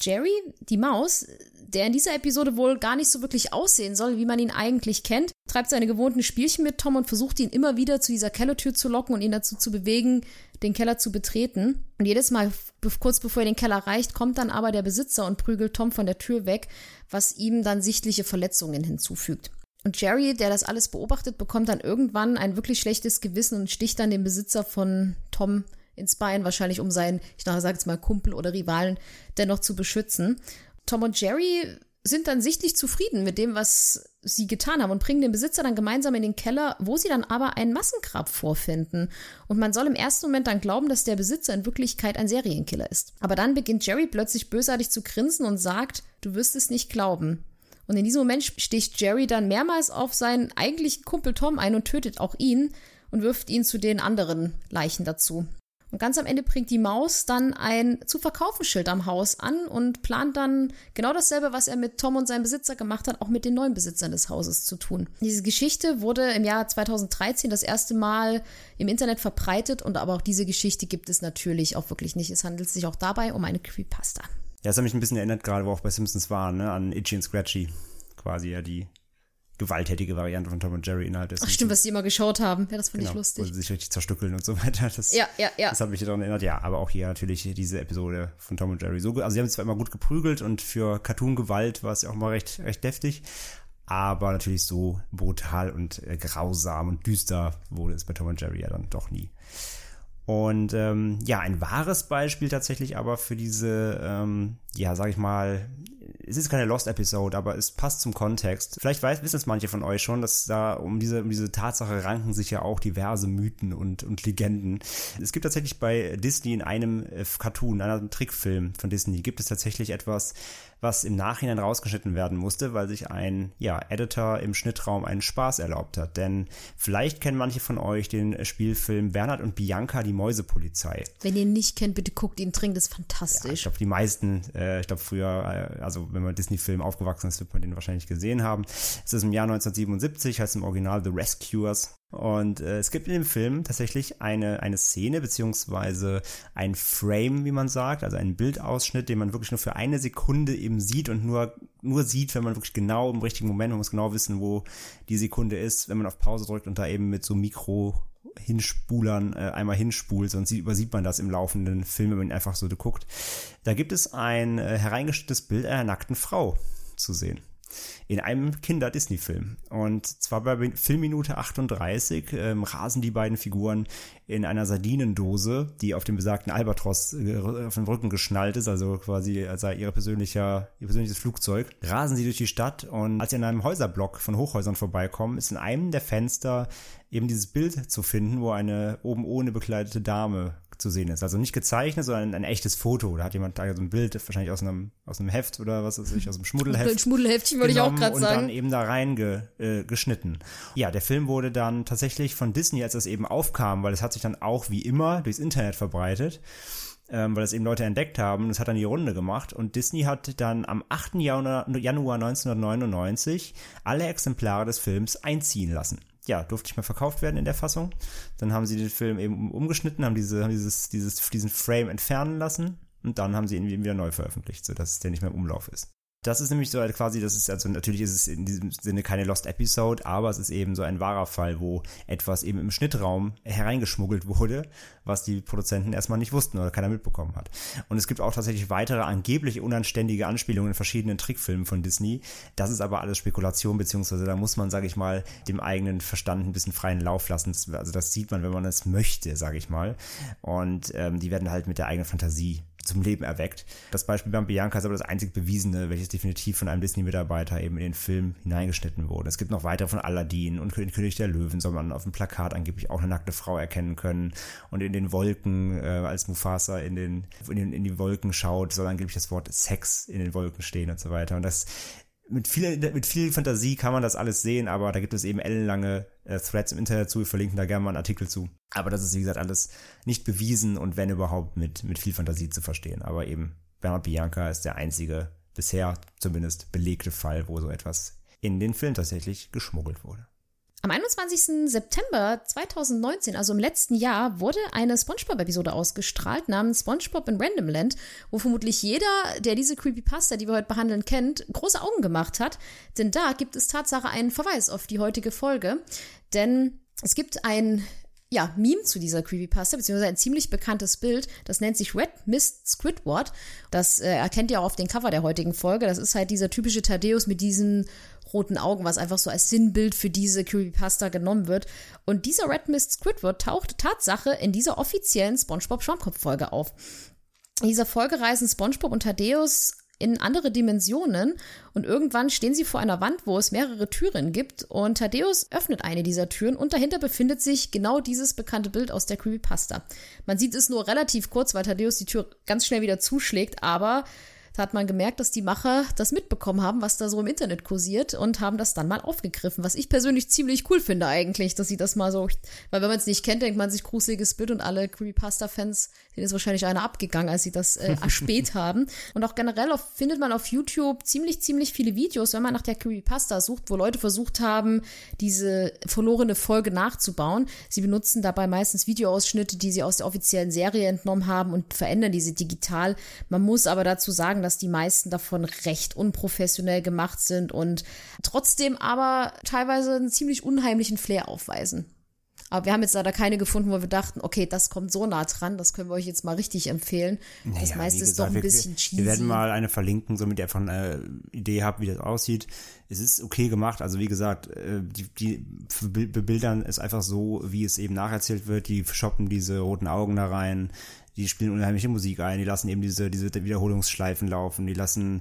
Jerry, die Maus, der in dieser Episode wohl gar nicht so wirklich aussehen soll, wie man ihn eigentlich kennt, treibt seine gewohnten Spielchen mit Tom und versucht ihn immer wieder zu dieser Kellertür zu locken und ihn dazu zu bewegen, den Keller zu betreten. Und jedes Mal, kurz bevor er den Keller erreicht, kommt dann aber der Besitzer und prügelt Tom von der Tür weg, was ihm dann sichtliche Verletzungen hinzufügt. Und Jerry, der das alles beobachtet, bekommt dann irgendwann ein wirklich schlechtes Gewissen und sticht dann den Besitzer von Tom ins Bein, wahrscheinlich um seinen, ich sage jetzt mal, Kumpel oder Rivalen dennoch zu beschützen. Tom und Jerry sind dann sichtlich zufrieden mit dem, was sie getan haben und bringen den Besitzer dann gemeinsam in den Keller, wo sie dann aber ein Massengrab vorfinden. Und man soll im ersten Moment dann glauben, dass der Besitzer in Wirklichkeit ein Serienkiller ist. Aber dann beginnt Jerry plötzlich bösartig zu grinsen und sagt, du wirst es nicht glauben. Und in diesem Moment sticht Jerry dann mehrmals auf seinen eigentlichen Kumpel Tom ein und tötet auch ihn und wirft ihn zu den anderen Leichen dazu. Und ganz am Ende bringt die Maus dann ein zu verkaufen Schild am Haus an und plant dann genau dasselbe, was er mit Tom und seinem Besitzer gemacht hat, auch mit den neuen Besitzern des Hauses zu tun. Diese Geschichte wurde im Jahr 2013 das erste Mal im Internet verbreitet und aber auch diese Geschichte gibt es natürlich auch wirklich nicht. Es handelt sich auch dabei um eine Creepypasta. Ja, es hat mich ein bisschen erinnert, gerade wo auch bei Simpsons war, ne, an Itchy und Scratchy. Quasi ja die gewalttätige Variante von Tom und Jerry innerhalb des. Ach stimmt, was die immer geschaut haben. Ja, das fand genau, ich lustig. Wo sie sich richtig zerstückeln und so weiter. Das, ja, ja, ja. Das hat mich daran erinnert. Ja, aber auch hier natürlich diese Episode von Tom und Jerry. So, also sie haben zwar immer gut geprügelt und für Cartoon-Gewalt war es ja auch mal recht, recht deftig. Aber natürlich so brutal und äh, grausam und düster wurde es bei Tom und Jerry ja dann doch nie. Und ähm, ja, ein wahres Beispiel tatsächlich aber für diese, ähm, ja, sag ich mal, es ist keine Lost-Episode, aber es passt zum Kontext. Vielleicht weiß, wissen es manche von euch schon, dass da um diese, um diese Tatsache ranken sich ja auch diverse Mythen und, und Legenden. Es gibt tatsächlich bei Disney in einem äh, Cartoon, in einem Trickfilm von Disney, gibt es tatsächlich etwas, was im Nachhinein rausgeschnitten werden musste, weil sich ein ja, Editor im Schnittraum einen Spaß erlaubt hat. Denn vielleicht kennen manche von euch den Spielfilm Bernhard und Bianca, die Mäusepolizei. Wenn ihr ihn nicht kennt, bitte guckt ihn dringend, das ist Ja, fantastisch. ich glaube, die meisten, äh, ich glaube früher, äh, also wenn man Disney-Film aufgewachsen ist, wird man den wahrscheinlich gesehen haben. Es ist im Jahr 1977, heißt im Original The Rescuers. Und äh, es gibt in dem Film tatsächlich eine, eine Szene, beziehungsweise ein Frame, wie man sagt, also einen Bildausschnitt, den man wirklich nur für eine Sekunde eben sieht und nur, nur sieht, wenn man wirklich genau im richtigen Moment, man muss genau wissen, wo die Sekunde ist, wenn man auf Pause drückt und da eben mit so Mikro Hinspulern äh, einmal hinspult, sonst sieht, übersieht man das im laufenden Film, wenn man einfach so guckt. Da gibt es ein äh, hereingestelltes Bild einer nackten Frau zu sehen. In einem Kinder-Disney-Film. Und zwar bei Filmminute 38 ähm, rasen die beiden Figuren in einer Sardinendose, die auf dem besagten Albatros äh, auf dem Rücken geschnallt ist, also quasi als sei ihr persönlicher, ihr persönliches Flugzeug, rasen sie durch die Stadt und als sie an einem Häuserblock von Hochhäusern vorbeikommen, ist in einem der Fenster eben dieses Bild zu finden, wo eine oben ohne bekleidete Dame zu sehen ist. Also nicht gezeichnet, sondern ein, ein echtes Foto. Da hat jemand da so ein Bild, wahrscheinlich aus einem, aus einem Heft oder was weiß ich, aus einem Schmuddelheft. Ein Schmuddelheftchen wollte ich auch gerade und dann sagen. eben da reingeschnitten. Äh, ja, der Film wurde dann tatsächlich von Disney, als das eben aufkam, weil es hat sich dann auch wie immer durchs Internet verbreitet, ähm, weil es eben Leute entdeckt haben. Das hat dann die Runde gemacht und Disney hat dann am 8. Januar, Januar 1999 alle Exemplare des Films einziehen lassen. Ja, durfte nicht mehr verkauft werden in der Fassung. Dann haben sie den Film eben umgeschnitten, haben, diese, haben dieses, dieses, diesen Frame entfernen lassen und dann haben sie ihn wieder neu veröffentlicht, sodass der nicht mehr im Umlauf ist. Das ist nämlich so halt quasi, das ist also natürlich ist es in diesem Sinne keine Lost Episode, aber es ist eben so ein wahrer Fall, wo etwas eben im Schnittraum hereingeschmuggelt wurde, was die Produzenten erstmal nicht wussten oder keiner mitbekommen hat. Und es gibt auch tatsächlich weitere angeblich unanständige Anspielungen in verschiedenen Trickfilmen von Disney. Das ist aber alles Spekulation, beziehungsweise da muss man, sage ich mal, dem eigenen Verstand ein bisschen freien Lauf lassen. Also das sieht man, wenn man es möchte, sage ich mal. Und ähm, die werden halt mit der eigenen Fantasie zum Leben erweckt. Das Beispiel beim Bianca ist aber das einzig bewiesene, welches definitiv von einem Disney-Mitarbeiter eben in den Film hineingeschnitten wurde. Es gibt noch weitere von Aladdin und König der Löwen soll man auf dem Plakat angeblich auch eine nackte Frau erkennen können. Und in den Wolken, äh, als Mufasa in, den, in, den, in die Wolken schaut, soll angeblich das Wort Sex in den Wolken stehen und so weiter. Und das mit viel, mit viel Fantasie kann man das alles sehen, aber da gibt es eben ellenlange äh, Threads im Internet zu. Wir verlinken da gerne mal einen Artikel zu. Aber das ist, wie gesagt, alles nicht bewiesen und wenn überhaupt mit, mit viel Fantasie zu verstehen. Aber eben Bernhard Bianca ist der einzige, bisher zumindest belegte Fall, wo so etwas in den Film tatsächlich geschmuggelt wurde. Am 21. September 2019, also im letzten Jahr, wurde eine SpongeBob-Episode ausgestrahlt namens SpongeBob in Randomland, wo vermutlich jeder, der diese Creepypasta, die wir heute behandeln, kennt, große Augen gemacht hat. Denn da gibt es Tatsache einen Verweis auf die heutige Folge. Denn es gibt ein ja, Meme zu dieser Creepypasta, beziehungsweise ein ziemlich bekanntes Bild. Das nennt sich Red Mist Squidward. Das äh, erkennt ihr auch auf dem Cover der heutigen Folge. Das ist halt dieser typische Thaddeus mit diesen roten Augen, was einfach so als Sinnbild für diese Creepypasta genommen wird. Und dieser Red Mist Squidward taucht Tatsache in dieser offiziellen SpongeBob Schwammkopf-Folge auf. In dieser Folge reisen SpongeBob und Thaddeus in andere Dimensionen und irgendwann stehen sie vor einer Wand, wo es mehrere Türen gibt und Thaddeus öffnet eine dieser Türen und dahinter befindet sich genau dieses bekannte Bild aus der Creepypasta. Man sieht es nur relativ kurz, weil Thaddeus die Tür ganz schnell wieder zuschlägt, aber da hat man gemerkt, dass die Macher das mitbekommen haben, was da so im Internet kursiert und haben das dann mal aufgegriffen, was ich persönlich ziemlich cool finde eigentlich, dass sie das mal so, weil wenn man es nicht kennt, denkt man sich gruseliges Bild und alle Creepypasta-Fans, denen ist wahrscheinlich einer abgegangen, als sie das äh, [laughs] erspäht haben. Und auch generell auf, findet man auf YouTube ziemlich, ziemlich viele Videos, wenn man nach der Creepypasta sucht, wo Leute versucht haben, diese verlorene Folge nachzubauen. Sie benutzen dabei meistens Videoausschnitte, die sie aus der offiziellen Serie entnommen haben und verändern diese digital. Man muss aber dazu sagen, sagen, dass die meisten davon recht unprofessionell gemacht sind und trotzdem aber teilweise einen ziemlich unheimlichen Flair aufweisen. Aber wir haben jetzt leider keine gefunden, wo wir dachten, okay, das kommt so nah dran, das können wir euch jetzt mal richtig empfehlen. Naja, das meiste ist doch ein bisschen cheesy. Wir werden mal eine verlinken, somit ihr einfach eine Idee habt, wie das aussieht. Es ist okay gemacht, also wie gesagt, äh, die, die bebildern es einfach so, wie es eben nacherzählt wird. Die shoppen diese roten Augen da rein die spielen unheimliche Musik ein, die lassen eben diese, diese Wiederholungsschleifen laufen, die lassen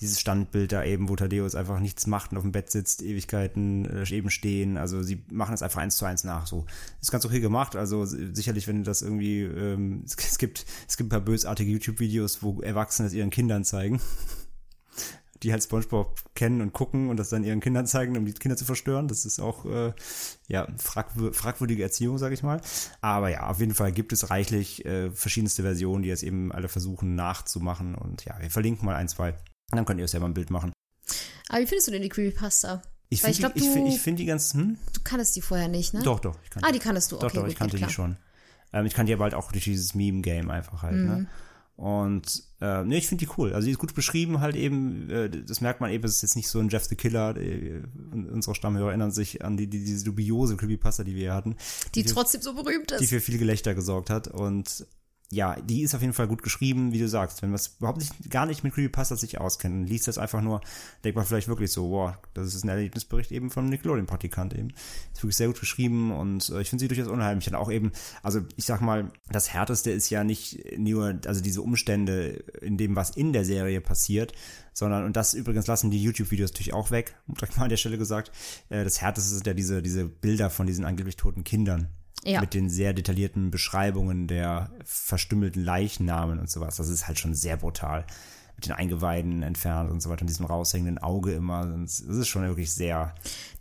dieses Standbild da eben, wo Thaddeus einfach nichts macht und auf dem Bett sitzt, Ewigkeiten äh, eben stehen. Also sie machen es einfach eins zu eins nach. So ist ganz okay gemacht. Also sicherlich, wenn das irgendwie ähm, [laughs] es gibt es gibt ein paar bösartige YouTube-Videos, wo Erwachsene es ihren Kindern zeigen [laughs] die halt SpongeBob kennen und gucken und das dann ihren Kindern zeigen, um die Kinder zu verstören. Das ist auch äh, ja fragw fragwürdige Erziehung, sage ich mal. Aber ja, auf jeden Fall gibt es reichlich äh, verschiedenste Versionen, die jetzt eben alle versuchen nachzumachen. Und ja, wir verlinken mal ein, zwei. Und dann könnt ihr euch selber ein Bild machen. Aber wie findest du denn die Creepypasta? Ich finde die, ich, ich find die ganz. Hm? Du kanntest die vorher nicht, ne? Doch, doch. Ich kannte ah, die kanntest du. Okay, doch, doch, gut, ich kannte die schon. Ähm, ich kannte die aber halt auch durch dieses Meme-Game einfach halt, ne? mhm. ne? Und äh, nee, ich finde die cool. Also die ist gut beschrieben, halt eben, äh, das merkt man eben, es ist jetzt nicht so ein Jeff the Killer. Äh, unsere Stammhörer erinnern sich an die, die diese dubiose Creepypasta, die wir hier hatten. Die, die trotzdem für, so berühmt ist. Die für viel Gelächter gesorgt hat. Und ja, die ist auf jeden Fall gut geschrieben, wie du sagst. Wenn man es überhaupt nicht, gar nicht mit Creepypasta sich auskennt und liest das einfach nur, denkt man vielleicht wirklich so, wow, das ist ein Erlebnisbericht eben von Nickelodeon-Praktikant eben. Ist wirklich sehr gut geschrieben und äh, ich finde sie durchaus unheimlich. Und auch eben, also ich sag mal, das Härteste ist ja nicht nur, also diese Umstände in dem, was in der Serie passiert, sondern, und das übrigens lassen die YouTube-Videos natürlich auch weg, direkt mal an der Stelle gesagt, äh, das Härteste sind ja diese, diese Bilder von diesen angeblich toten Kindern ja. mit den sehr detaillierten Beschreibungen der verstümmelten Leichnamen und sowas. Das ist halt schon sehr brutal. Mit den Eingeweiden entfernt und so weiter, und diesem raushängenden Auge immer. Das ist schon wirklich sehr.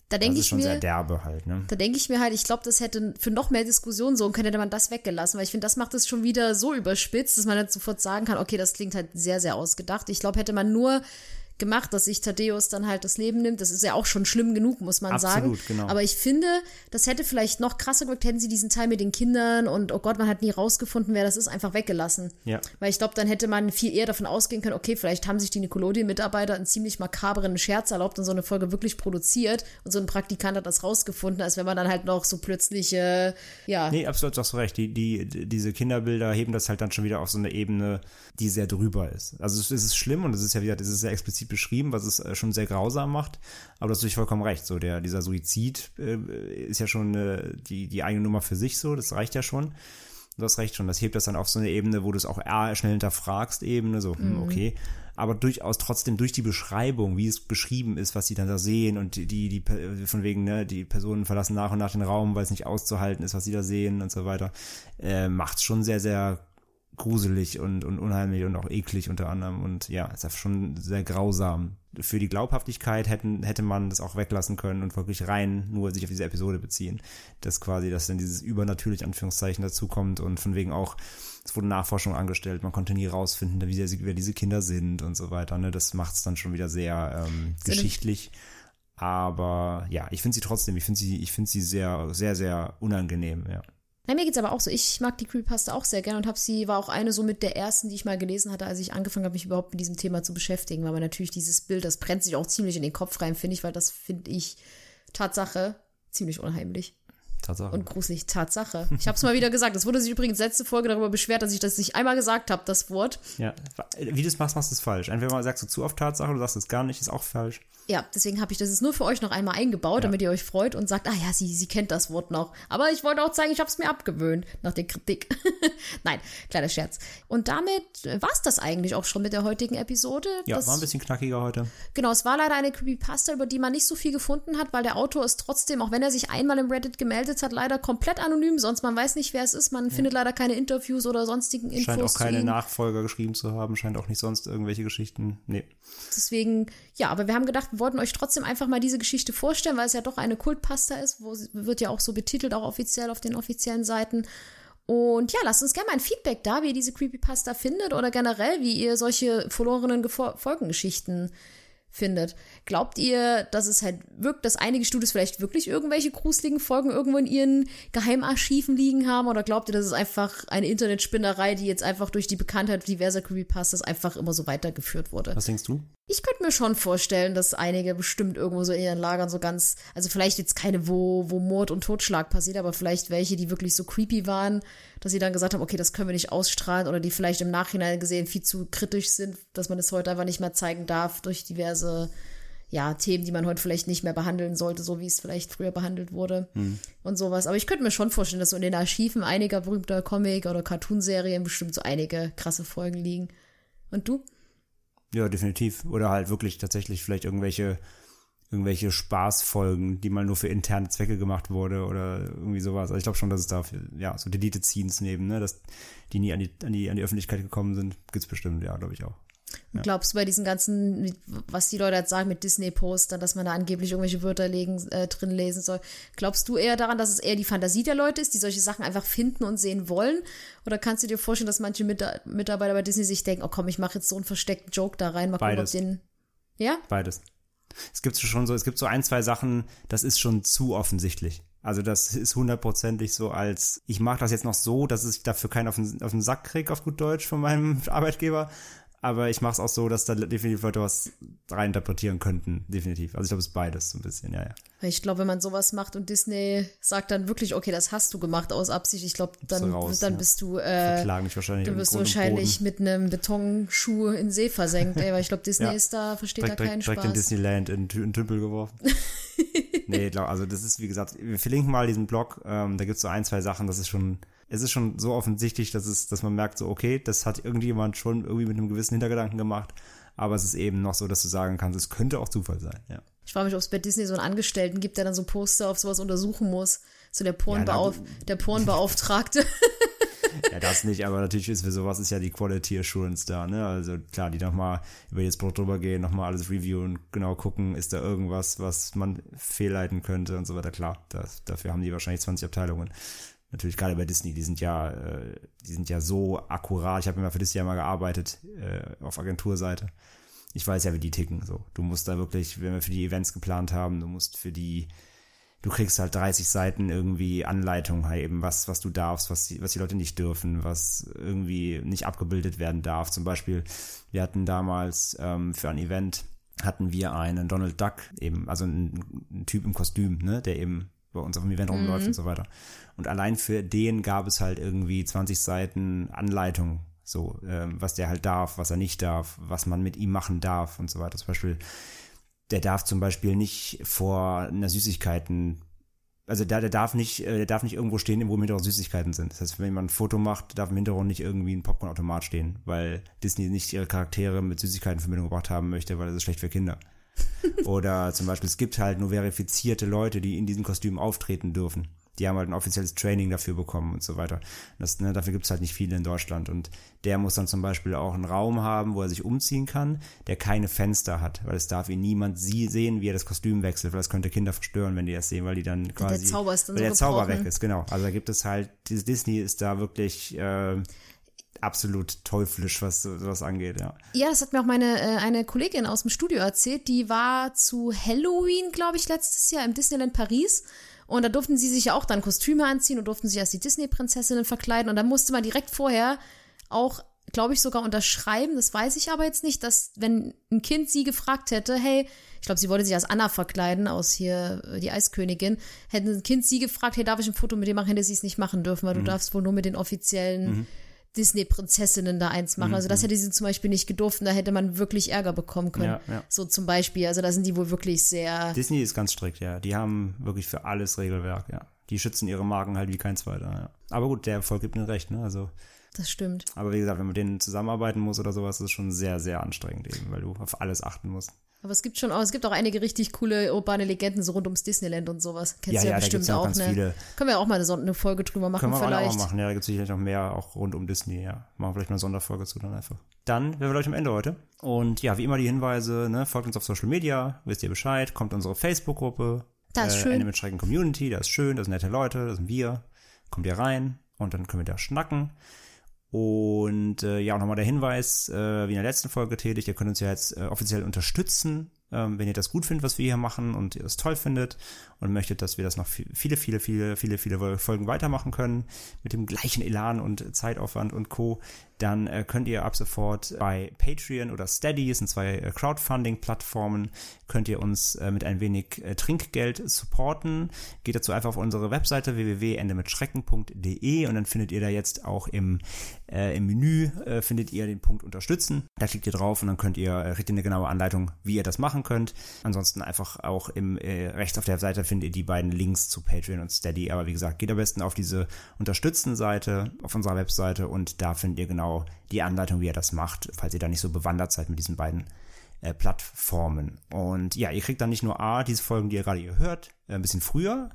Da denke ich schon mir, sehr derbe halt, ne? Da denke ich mir halt, ich glaube, das hätte für noch mehr Diskussionen so können, hätte man das weggelassen, weil ich finde, das macht es schon wieder so überspitzt, dass man dann sofort sagen kann, okay, das klingt halt sehr, sehr ausgedacht. Ich glaube, hätte man nur gemacht, dass sich Thaddeus dann halt das Leben nimmt. Das ist ja auch schon schlimm genug, muss man Absolut, sagen. Genau. Aber ich finde, das hätte vielleicht noch krasser gewirkt, hätten sie diesen Teil mit den Kindern und oh Gott, man hat nie rausgefunden, wer das ist, einfach weggelassen. Ja. Weil ich glaube, dann hätte man viel eher davon ausgehen können, okay, vielleicht haben sich die Nickelodeon-Mitarbeiter einen ziemlich makaberen Scherz erlaubt und so eine Folge wirklich produziert und so ein Praktikant hat das rausgefunden, als wenn man dann halt noch so plötzlich, äh, ja. Nee, absolut, hast du recht. Die, die, diese Kinderbilder heben das halt dann schon wieder auf so eine Ebene, die sehr drüber ist. Also es ist schlimm und es ist ja wieder, es ist sehr explizit beschrieben, was es äh, schon sehr grausam macht. Aber hast natürlich vollkommen recht. So, der, dieser Suizid äh, ist ja schon äh, die, die eigene Nummer für sich so, das reicht ja schon. Du hast recht schon, das hebt das dann auf so eine Ebene, wo du es auch eher schnell hinterfragst, Ebene, so, hm, mhm. okay. Aber durchaus trotzdem durch die Beschreibung, wie es beschrieben ist, was sie dann da sehen und die, die, die von wegen, ne, die Personen verlassen nach und nach den Raum, weil es nicht auszuhalten ist, was sie da sehen und so weiter, äh, macht schon sehr, sehr gruselig und, und unheimlich und auch eklig unter anderem und ja, ist ja schon sehr grausam. Für die Glaubhaftigkeit hätten, hätte man das auch weglassen können und wirklich rein nur sich auf diese Episode beziehen. Dass quasi, dass dann dieses übernatürlich Anführungszeichen dazukommt und von wegen auch, es wurde Nachforschung angestellt, man konnte nie rausfinden, wie wer diese Kinder sind und so weiter. Ne? Das macht es dann schon wieder sehr ähm, geschichtlich. Aber ja, ich finde sie trotzdem, ich finde sie, ich finde sie sehr, sehr, sehr unangenehm, ja. Na, mir geht's aber auch so. Ich mag die Creepypasta auch sehr gerne und habe sie, war auch eine so mit der ersten, die ich mal gelesen hatte, als ich angefangen habe, mich überhaupt mit diesem Thema zu beschäftigen, weil man natürlich dieses Bild, das brennt sich auch ziemlich in den Kopf rein, finde ich, weil das finde ich Tatsache ziemlich unheimlich. Tatsache. und gruselig. Tatsache. Ich habe es mal wieder gesagt. Es wurde sich übrigens letzte Folge darüber beschwert, dass ich das nicht einmal gesagt habe, das Wort. Ja, wie du es machst, machst du es falsch. Entweder sagst du zu oft Tatsache, du sagst es gar nicht, ist auch falsch. Ja, deswegen habe ich das jetzt nur für euch noch einmal eingebaut, damit ihr euch freut und sagt, ah ja, sie, sie kennt das Wort noch. Aber ich wollte auch zeigen, ich habe es mir abgewöhnt nach der Kritik. [laughs] Nein, kleiner Scherz. Und damit war es das eigentlich auch schon mit der heutigen Episode. Ja, das, war ein bisschen knackiger heute. Genau, es war leider eine Creepypasta, über die man nicht so viel gefunden hat, weil der Autor ist trotzdem, auch wenn er sich einmal im Reddit gemeldet hat, leider komplett anonym, sonst man weiß nicht, wer es ist, man findet leider keine Interviews oder sonstigen Infos. Scheint auch keine. Nachfolger geschrieben zu haben, scheint auch nicht sonst irgendwelche Geschichten. Nee. Deswegen, ja, aber wir haben gedacht, wir wollten euch trotzdem einfach mal diese Geschichte vorstellen, weil es ja doch eine Kultpasta ist, wo wird ja auch so betitelt, auch offiziell auf den offiziellen Seiten. Und ja, lasst uns gerne mal ein Feedback da, wie ihr diese Creepypasta findet oder generell, wie ihr solche verlorenen Folgengeschichten findet. Glaubt ihr, dass es halt wirkt, dass einige Studios vielleicht wirklich irgendwelche gruseligen Folgen irgendwo in ihren Geheimarchiven liegen haben? Oder glaubt ihr, das ist einfach eine Internetspinnerei, die jetzt einfach durch die Bekanntheit diverser Creepypastas einfach immer so weitergeführt wurde? Was denkst du? Ich könnte mir schon vorstellen, dass einige bestimmt irgendwo so in ihren Lagern so ganz, also vielleicht jetzt keine, wo, wo Mord und Totschlag passiert, aber vielleicht welche, die wirklich so creepy waren, dass sie dann gesagt haben, okay, das können wir nicht ausstrahlen oder die vielleicht im Nachhinein gesehen viel zu kritisch sind, dass man es heute einfach nicht mehr zeigen darf durch diverse, ja, Themen, die man heute vielleicht nicht mehr behandeln sollte, so wie es vielleicht früher behandelt wurde und sowas. Aber ich könnte mir schon vorstellen, dass so in den Archiven einiger berühmter Comic- oder Cartoonserien bestimmt so einige krasse Folgen liegen. Und du? Ja, definitiv. Oder halt wirklich tatsächlich vielleicht irgendwelche, irgendwelche Spaßfolgen, die mal nur für interne Zwecke gemacht wurde oder irgendwie sowas. Also ich glaube schon, dass es da, ja, so Deleted Scenes neben, ne, dass die nie an die, an die, an die Öffentlichkeit gekommen sind, gibt's bestimmt, ja, glaube ich auch. Und Glaubst du bei diesen ganzen, was die Leute jetzt sagen mit Disney-Postern, dass man da angeblich irgendwelche Wörter legen, äh, drin lesen soll, glaubst du eher daran, dass es eher die Fantasie der Leute ist, die solche Sachen einfach finden und sehen wollen? Oder kannst du dir vorstellen, dass manche Mit Mitarbeiter bei Disney sich denken, oh komm, ich mache jetzt so einen versteckten Joke da rein, mal gucken, ob Beides. den. Ja? Beides. Es gibt schon so, es gibt so ein, zwei Sachen, das ist schon zu offensichtlich. Also das ist hundertprozentig so als, ich mache das jetzt noch so, dass ich dafür keinen auf den, auf den Sack krieg, auf gut Deutsch, von meinem [laughs] Arbeitgeber. Aber ich mache es auch so, dass da definitiv Leute was reininterpretieren könnten. Definitiv. Also ich glaube, es ist beides so ein bisschen, ja, ja. Ich glaube, wenn man sowas macht und Disney sagt dann wirklich, okay, das hast du gemacht aus Absicht, ich glaube, dann, raus, dann ja. bist du, äh, wahrscheinlich. wirst du und wahrscheinlich mit einem Betonschuh in den See versenkt, ey, weil ich glaube, Disney Ja. ist da, versteht direkt, da keinen direkt, direkt in Spaß. Disneyland in, in Tümpel geworfen. [laughs] nee, glaub, also das ist, wie gesagt, wir verlinken mal diesen Blog, ähm, da gibt's so ein, zwei Sachen, das ist schon, es ist schon so offensichtlich, dass es, dass man merkt, so, okay, das hat irgendjemand schon irgendwie mit einem gewissen Hintergedanken gemacht, aber es ist eben noch so, dass du sagen kannst, es könnte auch Zufall sein, ja. Ich frage mich, ob es bei Disney so einen Angestellten gibt, der dann so Poster auf sowas untersuchen muss. So der, Pornbeauf der Pornbeauftragte. [laughs] Ja, das nicht, aber natürlich ist für sowas ist ja die Quality Assurance da, ne? Also klar, die nochmal über jedes Produkt drüber gehen, nochmal alles reviewen, genau gucken, ist da irgendwas, was man fehlleiten könnte und so weiter. Klar, das, dafür haben die wahrscheinlich 20 Abteilungen. Natürlich gerade bei Disney, die sind ja, äh, die sind ja so akkurat. Ich habe immer für Disney ja mal gearbeitet äh, auf Agenturseite. Ich weiß ja, wie die ticken. So, du musst da wirklich, wenn wir für die Events geplant haben, du musst für die du kriegst halt 30 Seiten irgendwie Anleitung halt eben, was, was du darfst, was die, was die Leute nicht dürfen, was irgendwie nicht abgebildet werden darf. Zum Beispiel, wir hatten damals ähm, für ein Event hatten wir einen Donald Duck eben, also einen, einen Typ im Kostüm, ne, der eben bei uns auf dem Event rumläuft und so weiter. Und allein für den gab es halt irgendwie 20 Seiten Anleitung, so, ähm, was der halt darf, was er nicht darf, was man mit ihm machen darf und so weiter. Zum Beispiel, der darf zum Beispiel nicht vor einer Süßigkeiten, also der, der darf nicht, äh, der darf nicht irgendwo stehen, wo im Hintergrund Süßigkeiten sind. Das heißt, wenn man ein Foto macht, darf im Hintergrund nicht irgendwie ein Popcornautomat stehen, weil Disney nicht ihre Charaktere mit Süßigkeiten in Verbindung gebracht haben möchte, weil das ist schlecht für Kinder. [laughs] Oder zum Beispiel, es gibt halt nur verifizierte Leute, die in diesen Kostümen auftreten dürfen. Die haben halt ein offizielles Training dafür bekommen und so weiter. Das, ne, dafür gibt's halt nicht viele in Deutschland. Und der muss dann zum Beispiel auch einen Raum haben, wo er sich umziehen kann, der keine Fenster hat, weil es darf ihn niemand sie sehen, wie er das Kostüm wechselt, weil das könnte Kinder verstören, wenn die das sehen, weil die dann quasi. Zauber ist dann weil so der Zauber gebrochen. weg ist, genau. Also da gibt es halt, dieses Disney ist da wirklich äh, absolut teuflisch, was sowas angeht, ja. Ja, das hat mir auch meine äh, eine Kollegin aus dem Studio erzählt. Die war zu Halloween, glaube ich, letztes Jahr im Disneyland Paris. Und da durften sie sich ja auch dann Kostüme anziehen und durften sich als die Disney-Prinzessinnen verkleiden. Und dann musste man direkt vorher auch glaube ich, sogar unterschreiben, das weiß ich aber jetzt nicht, dass wenn ein Kind sie gefragt hätte, hey, ich glaube, sie wollte sich als Anna verkleiden, aus hier äh, die Eiskönigin, hätte ein Kind sie gefragt, hey, darf ich ein Foto mit dir machen, hätte sie es nicht machen dürfen, weil Mhm. du darfst wohl nur mit den offiziellen Disney-Prinzessinnen da eins machen. Also das hätte sie zum Beispiel nicht gedurft und da hätte man wirklich Ärger bekommen können. Mhm. Ja, ja. So zum Beispiel. Also da sind die wohl wirklich sehr. Disney ist ganz strikt, ja. Die haben wirklich für alles Regelwerk, ja. Die schützen ihre Marken halt wie kein zweiter, ja. Aber gut, der Erfolg gibt ihnen recht, ne? Also, Das stimmt. aber wie gesagt, wenn man mit denen zusammenarbeiten muss oder sowas, ist es schon sehr, sehr anstrengend eben, weil du auf alles achten musst. Aber es gibt schon auch, es gibt auch einige richtig coole urbane Legenden so rund ums Disneyland und sowas. Kennst Ja, du ja, ja, da bestimmt auch ne? viele. Können wir auch mal eine, Folge drüber machen Können wir vielleicht. auch machen, ja, da gibt es sicherlich noch mehr, auch rund um Disney, ja. Machen wir vielleicht mal eine Sonderfolge zu dann einfach. Dann wären wir gleich am Ende heute. Und ja, wie immer die Hinweise, ne, folgt uns auf Social Media, wisst ihr Bescheid, kommt in unsere Facebook-Gruppe. Das ist äh, schön. Mit Schrecken Community, das ist schön, das sind nette Leute, das sind wir. Kommt ihr rein und dann können wir da schnacken. Und äh, ja, auch nochmal der Hinweis, äh, wie in der letzten Folge getätigt, ihr könnt uns ja jetzt äh, offiziell unterstützen, ähm, wenn ihr das gut findet, was wir hier machen und ihr das toll findet und möchtet, dass wir das noch viel- viele, viele, viele, viele, viele Folgen weitermachen können mit dem gleichen Elan und Zeitaufwand und Co., dann äh, könnt ihr ab sofort bei Patreon oder Steady, sind zwei äh, Crowdfunding-Plattformen, könnt ihr uns äh, mit ein wenig äh, Trinkgeld supporten. Geht dazu einfach auf unsere Webseite www.endemitschrecken.de und dann findet ihr da jetzt auch im, äh, im Menü findet ihr den Punkt unterstützen. Da klickt ihr drauf und dann könnt ihr, kriegt ihr eine genaue Anleitung, wie ihr das machen könnt. Ansonsten einfach auch im rechts auf der Seite findet ihr die beiden Links zu Patreon und Steady. Aber wie gesagt, geht am besten auf diese Unterstützen-Seite auf unserer Webseite und da findet ihr genau die Anleitung, wie ihr das macht, falls ihr da nicht so bewandert seid mit diesen beiden äh, Plattformen. Und ja, ihr kriegt dann nicht nur A, diese Folgen, die ihr gerade hier hört, äh, ein bisschen früher.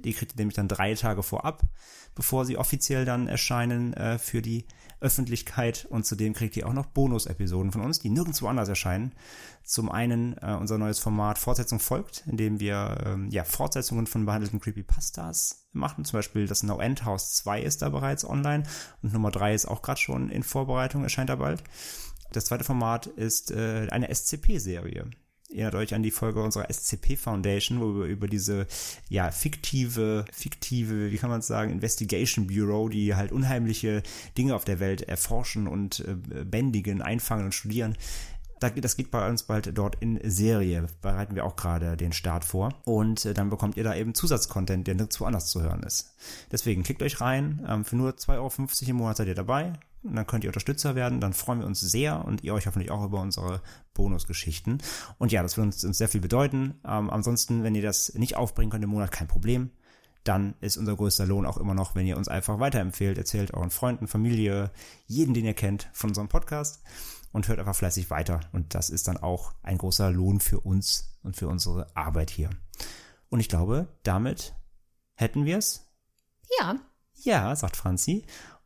Die kriegt ihr nämlich dann drei Tage vorab, bevor sie offiziell dann erscheinen äh, für die Öffentlichkeit. Und zudem kriegt ihr auch noch Bonus-Episoden von uns, die nirgendwo anders erscheinen. Zum einen äh, unser neues Format Fortsetzung folgt, in dem wir ähm, ja, Fortsetzungen von behandelten Creepypastas machen. Zum Beispiel das No End House 2 ist da bereits online und Nummer 3 ist auch gerade schon in Vorbereitung, erscheint da bald. Das zweite Format ist äh, eine SCP-Serie. Erinnert euch an die Folge unserer SCP Foundation, wo wir über diese ja fiktive, fiktive, wie kann man es sagen, Investigation Bureau, die halt unheimliche Dinge auf der Welt erforschen und äh, bändigen, einfangen und studieren. Da- Das geht bei uns bald dort in Serie. Bereiten wir auch gerade den Start vor. Und äh, dann bekommt ihr da eben Zusatzcontent, der nirgendwo anders zu hören ist. Deswegen klickt euch rein. Ähm, Für nur 2,50 Euro im Monat seid ihr dabei. Und dann könnt ihr Unterstützer werden. Dann freuen wir uns sehr und ihr euch hoffentlich auch über unsere Bonusgeschichten. Und ja, das würde uns, uns sehr viel bedeuten. Ähm, ansonsten, wenn ihr das nicht aufbringen könnt im Monat, kein Problem dann ist unser größter Lohn auch immer noch, wenn ihr uns einfach weiterempfehlt, erzählt euren Freunden, Familie, jeden, den ihr kennt, von unserem Podcast und hört einfach fleißig weiter. Und das ist dann auch ein großer Lohn für uns und für unsere Arbeit hier. Und ich glaube, damit hätten wir es. Ja, Ja, sagt Franzi.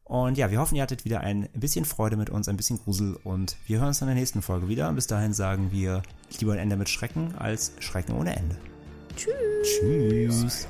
Und ja, wir hoffen, ihr hattet wieder ein bisschen Freude mit uns, ein bisschen Grusel und wir hören uns in der nächsten Folge wieder. Und bis dahin sagen wir lieber ein Ende mit Schrecken als Schrecken ohne Ende. tschüss. Tschüss.